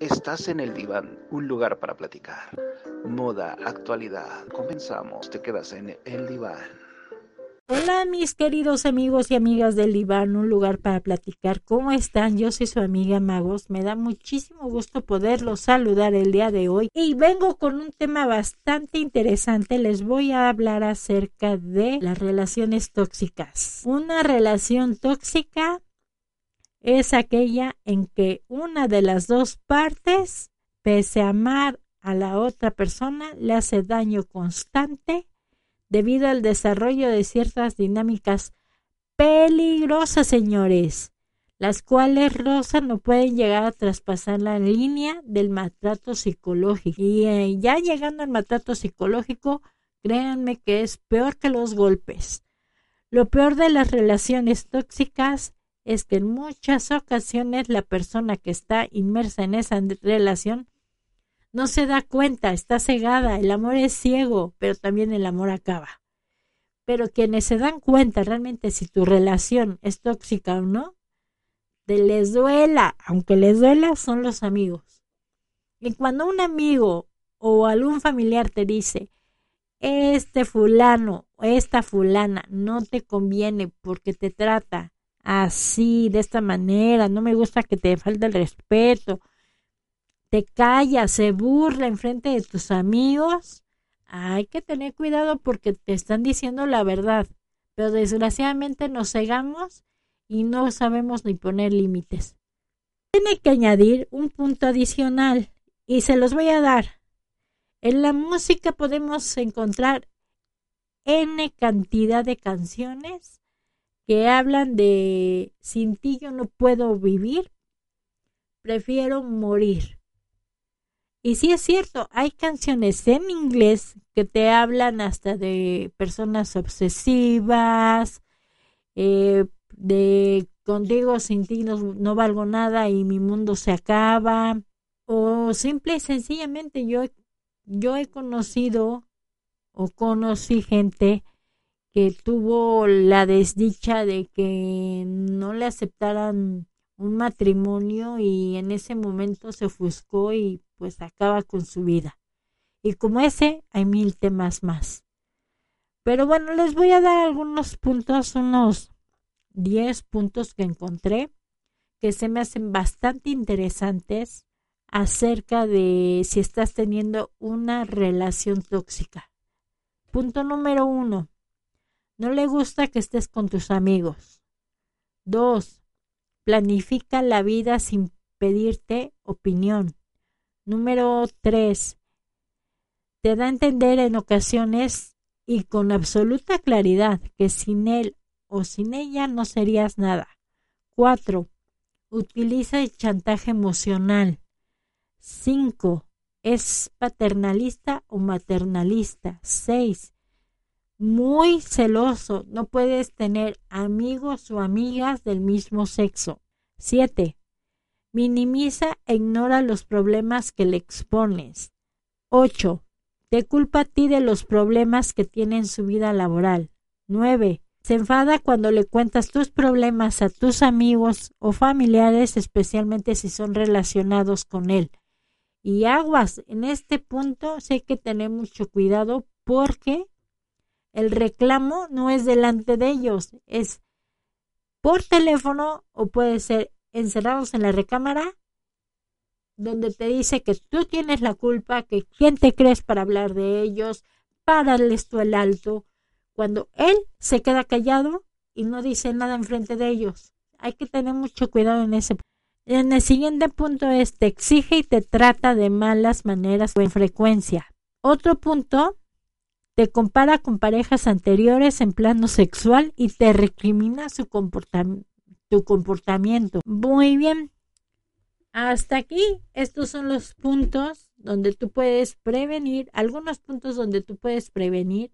Estás en el diván, un lugar para platicar. Moda, actualidad. Comenzamos. Te quedas en el diván. Hola mis queridos amigos y amigas del diván, un lugar para platicar. ¿Cómo están? Yo soy su amiga Magos. Me da muchísimo gusto poderlos saludar el día de hoy. Y vengo con un tema bastante interesante. Les voy a hablar acerca de las relaciones tóxicas. Una relación tóxica es aquella en que una de las dos partes, pese a amar a la otra persona, le hace daño constante debido al desarrollo de ciertas dinámicas peligrosas, señores, las cuales Rosa no pueden llegar a traspasar la línea del maltrato psicológico. Y eh, ya llegando al maltrato psicológico, créanme que es peor que los golpes. Lo peor de las relaciones tóxicas es que en muchas ocasiones la persona que está inmersa en esa relación no se da cuenta, está cegada, el amor es ciego, pero también el amor acaba. Pero quienes se dan cuenta realmente si tu relación es tóxica o no, de les duela, aunque les duela, son los amigos. Y cuando un amigo o algún familiar te dice, este fulano o esta fulana no te conviene porque te trata así, de esta manera, no me gusta que te falte el respeto, te calla, se burla en frente de tus amigos, hay que tener cuidado porque te están diciendo la verdad, pero desgraciadamente nos cegamos y no sabemos ni poner límites. Tiene que añadir un punto adicional y se los voy a dar. En la música podemos encontrar N cantidad de canciones que hablan de sin ti yo no puedo vivir, prefiero morir. Y sí es cierto, hay canciones en inglés que te hablan hasta de personas obsesivas, eh, de contigo sin ti no, no, valgo nada y mi mundo se acaba, o simple y sencillamente yo, yo he conocido o conocí gente que tuvo la desdicha de que no le aceptaran un matrimonio y en ese momento se ofuscó y pues acaba con su vida. Y como ese, hay mil temas más. Pero bueno, les voy a dar algunos puntos, unos 10 puntos que encontré que se me hacen bastante interesantes acerca de si estás teniendo una relación tóxica. Punto número uno, no le gusta que estés con tus amigos. 2. Planifica la vida sin pedirte opinión. Número 3. Te da a entender en ocasiones y con absoluta claridad que sin él o sin ella no serías nada. 4. Utiliza el chantaje emocional. 5. Es paternalista o maternalista. 6 muy celoso. No puedes tener amigos o amigas del mismo sexo. 7. Minimiza e ignora los problemas que le expones. 8. Te culpa a ti de los problemas que tiene en su vida laboral. 9. Se enfada cuando le cuentas tus problemas a tus amigos o familiares, especialmente si son relacionados con él. Y aguas, en este punto sé que tener mucho cuidado porque el reclamo no es delante de ellos, es por teléfono o puede ser encerrados en la recámara donde te dice que tú tienes la culpa, que quién te crees para hablar de ellos, párales tú el alto, cuando él se queda callado y no dice nada enfrente de ellos. Hay que tener mucho cuidado en ese en el siguiente punto es te exige y te trata de malas maneras o en frecuencia. Otro punto te compara con parejas anteriores en plano sexual y te recrimina su tu comportamiento. Muy bien. Hasta aquí, estos son los puntos donde tú puedes prevenir, algunos puntos donde tú puedes prevenir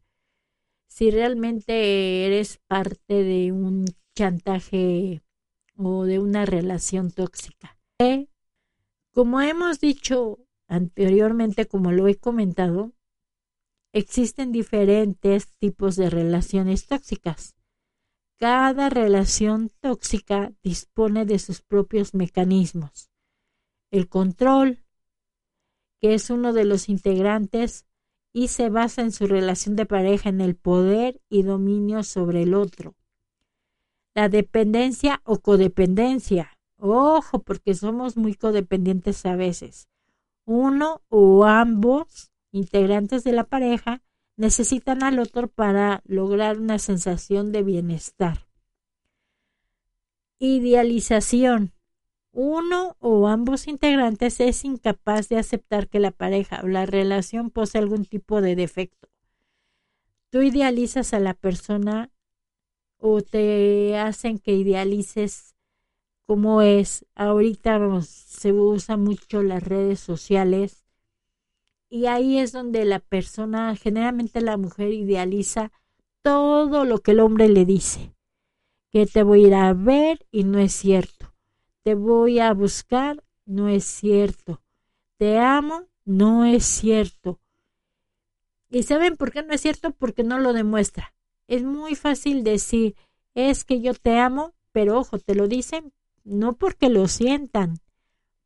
si realmente eres parte de un chantaje o de una relación tóxica. Eh, como hemos dicho anteriormente, como lo he comentado, existen diferentes tipos de relaciones tóxicas. Cada relación tóxica dispone de sus propios mecanismos. El control, que es uno de los integrantes y se basa en su relación de pareja en el poder y dominio sobre el otro. La dependencia o codependencia. Ojo, porque somos muy codependientes a veces. Uno o ambos integrantes de la pareja necesitan al otro para lograr una sensación de bienestar. Idealización. Uno o ambos integrantes es incapaz de aceptar que la pareja o la relación posee algún tipo de defecto. Tú idealizas a la persona o te hacen que idealices cómo es. Ahorita se usa mucho las redes sociales y ahí es donde la persona, generalmente la mujer idealiza todo lo que el hombre le dice. Que te voy a ir a ver y no es cierto. Te voy a buscar, no es cierto. Te amo, no es cierto. ¿Y saben por qué no es cierto? Porque no lo demuestra. Es muy fácil decir, es que yo te amo, pero ojo, te lo dicen no porque lo sientan,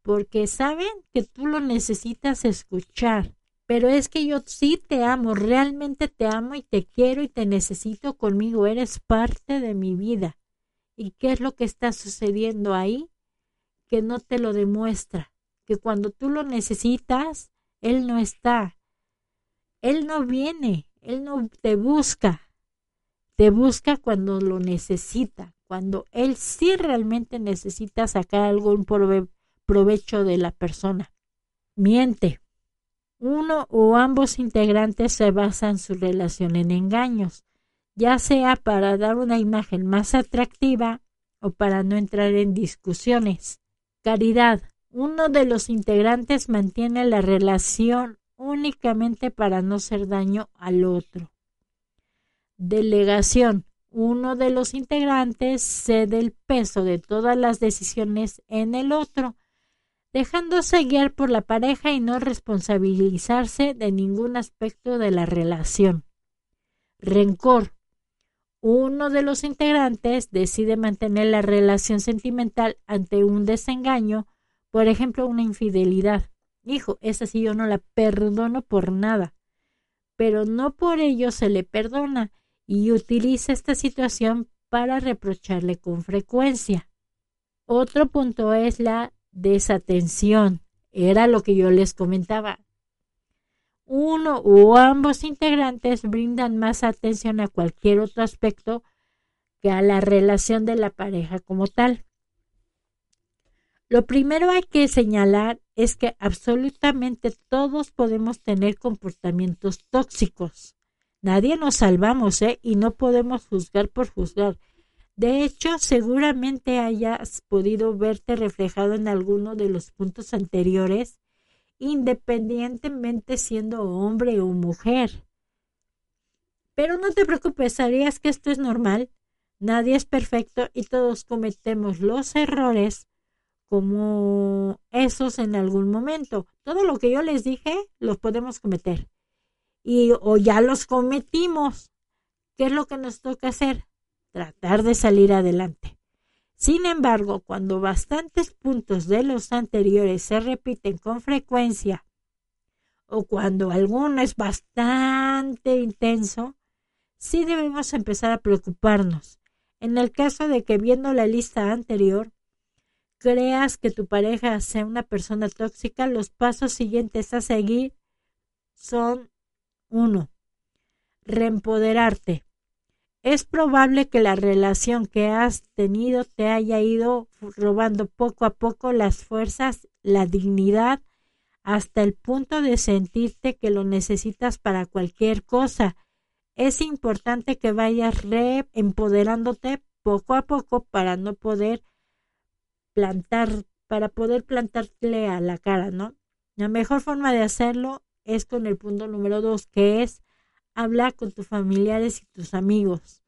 porque saben que tú lo necesitas escuchar. Pero es que yo sí te amo, realmente te amo y te quiero y te necesito conmigo, eres parte de mi vida. ¿Y qué es lo que está sucediendo ahí? Que no te lo demuestra, que cuando tú lo necesitas, Él no está. Él no viene, Él no te busca, te busca cuando lo necesita, cuando él sí realmente necesita sacar algún provecho de la persona. Miente. Uno o ambos integrantes se basan su relación en engaños, ya sea para dar una imagen más atractiva o para no entrar en discusiones. Caridad. Uno de los integrantes mantiene la relación únicamente para no hacer daño al otro. Delegación. Uno de los integrantes cede el peso de todas las decisiones en el otro, dejándose guiar por la pareja y no responsabilizarse de ningún aspecto de la relación. Rencor. Uno de los integrantes decide mantener la relación sentimental ante un desengaño, por ejemplo, una infidelidad. Hijo, esa sí yo no la perdono por nada. Pero no por ello se le perdona y utiliza esta situación para reprocharle con frecuencia. Otro punto es la desatención. Era lo que yo les comentaba. Uno o ambos integrantes brindan más atención a cualquier otro aspecto que a la relación de la pareja como tal. Lo primero hay que señalar es que absolutamente todos podemos tener comportamientos tóxicos. Nadie nos salvamos, ¿eh? Y no podemos juzgar por juzgar. De hecho, seguramente hayas podido verte reflejado en alguno de los puntos anteriores, independientemente siendo hombre o mujer. Pero no te preocupes, sabías que esto es normal. Nadie es perfecto y todos cometemos los errores como esos en algún momento. Todo lo que yo les dije, los podemos cometer y o ya los cometimos. ¿Qué es lo que nos toca hacer? Tratar de salir adelante. Sin embargo, cuando bastantes puntos de los anteriores se repiten con frecuencia o cuando alguno es bastante intenso, sí debemos empezar a preocuparnos. En el caso de que viendo la lista anterior creas que tu pareja sea una persona tóxica, los pasos siguientes a seguir son 1. Reempoderarte. Es probable que la relación que has tenido te haya ido robando poco a poco las fuerzas, la dignidad, hasta el punto de sentirte que lo necesitas para cualquier cosa. Es importante que vayas reempoderándote poco a poco para no poder plantar para poder plantarle a la cara, ¿no? La mejor forma de hacerlo es con el punto número dos, que es hablar con tus familiares y tus amigos.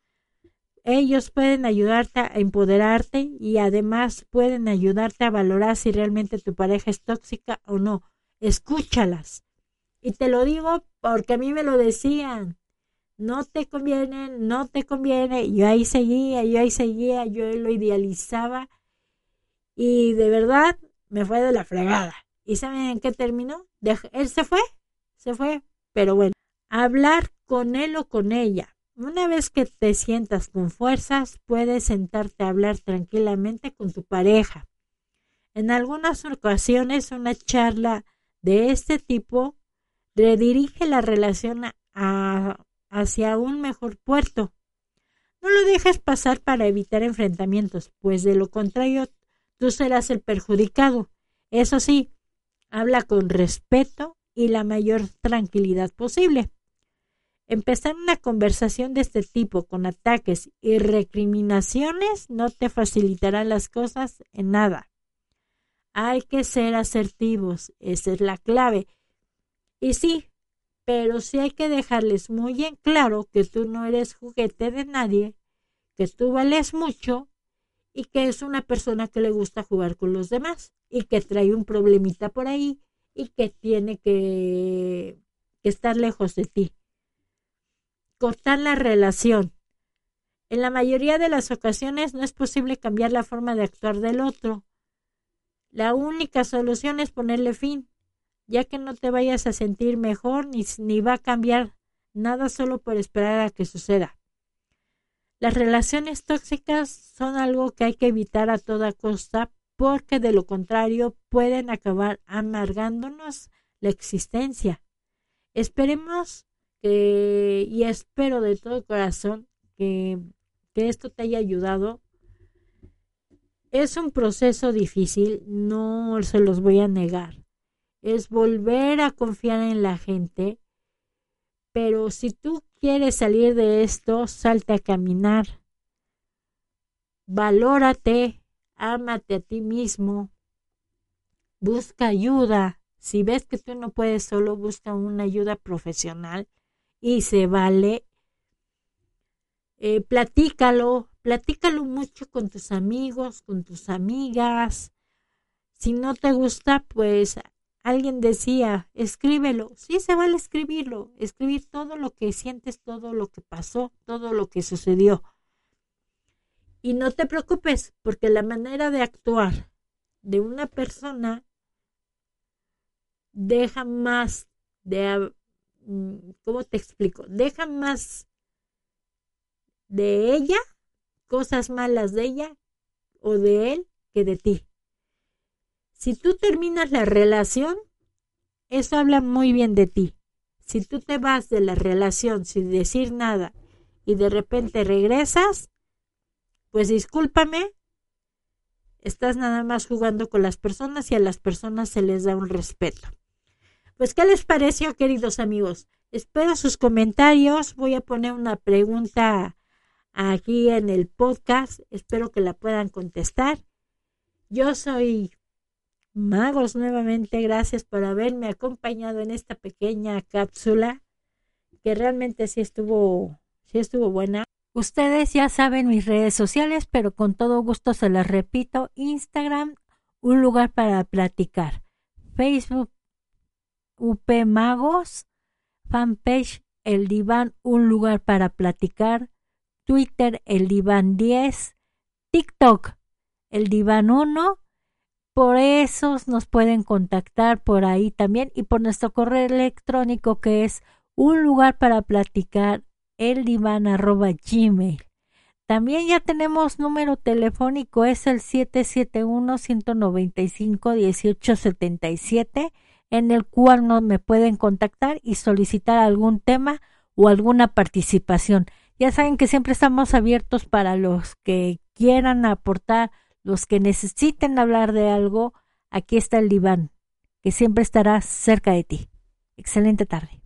Ellos pueden ayudarte a empoderarte y además pueden ayudarte a valorar si realmente tu pareja es tóxica o no. Escúchalas. Y te lo digo porque a mí me lo decían. No te conviene, no te conviene. Yo ahí seguía, yo ahí seguía, yo lo idealizaba. Y de verdad me fue de la fregada. ¿Y saben en qué terminó? él se fue, se fue. Pero bueno, hablar con él o con ella una vez que te sientas con fuerzas, puedes sentarte a hablar tranquilamente con tu pareja. En algunas ocasiones, una charla de este tipo redirige la relación hacia un mejor puerto. No lo dejes pasar para evitar enfrentamientos, pues de lo contrario tú serás el perjudicado. Eso sí, habla con respeto y la mayor tranquilidad posible. Empezar una conversación de este tipo con ataques y recriminaciones no te facilitará las cosas en nada. Hay que ser asertivos, esa es la clave. Y sí, pero sí hay que dejarles muy en claro que tú no eres juguete de nadie, que tú vales mucho y que es una persona que le gusta jugar con los demás y que trae un problemita por ahí y que tiene que, que estar lejos de ti cortar la relación. En la mayoría de las ocasiones no es posible cambiar la forma de actuar del otro. La única solución es ponerle fin, ya que no te vayas a sentir mejor ni, ni va a cambiar nada solo por esperar a que suceda. Las relaciones tóxicas son algo que hay que evitar a toda costa porque de lo contrario pueden acabar amargándonos la existencia. Esperemos y espero de todo corazón que, que esto te haya ayudado. Es un proceso difícil, no se los voy a negar. Es volver a confiar en la gente. Pero si tú quieres salir de esto, salte a caminar. Valórate, ámate a ti mismo. Busca ayuda. Si ves que tú no puedes solo, busca una ayuda profesional y se vale. Eh, platícalo, platícalo mucho con tus amigos, con tus amigas. Si no te gusta, pues alguien decía, escríbelo. Sí, se vale escribirlo, escribir todo lo que sientes, todo lo que pasó, todo lo que sucedió. Y no te preocupes, porque la manera de actuar de una persona deja más de ¿cómo te explico? Deja más de ella, cosas malas de ella o de él que de ti. Si tú terminas la relación, eso habla muy bien de ti. Si tú te vas de la relación sin decir nada y de repente regresas, pues discúlpame, estás nada más jugando con las personas y a las personas se les da un respeto. Pues, ¿qué les pareció, queridos amigos? Espero sus comentarios. Voy a poner una pregunta aquí en el podcast. Espero que la puedan contestar. Yo soy Magos nuevamente. Gracias por haberme acompañado en esta pequeña cápsula que realmente sí estuvo, sí estuvo buena. Ustedes ya saben mis redes sociales, pero con todo gusto se las repito. Instagram, un lugar para platicar. Facebook, UP Magos, fanpage El Diván, un lugar para platicar, Twitter El Diván 10, TikTok El Diván 1, por eso nos pueden contactar por ahí también y por nuestro correo electrónico que es un lugar para platicar el diván arroba gmail. También ya tenemos número telefónico, es el 771-195-1877 en el cual no me pueden contactar y solicitar algún tema o alguna participación. Ya saben que siempre estamos abiertos para los que quieran aportar, los que necesiten hablar de algo. Aquí está el diván, que siempre estará cerca de ti. Excelente tarde.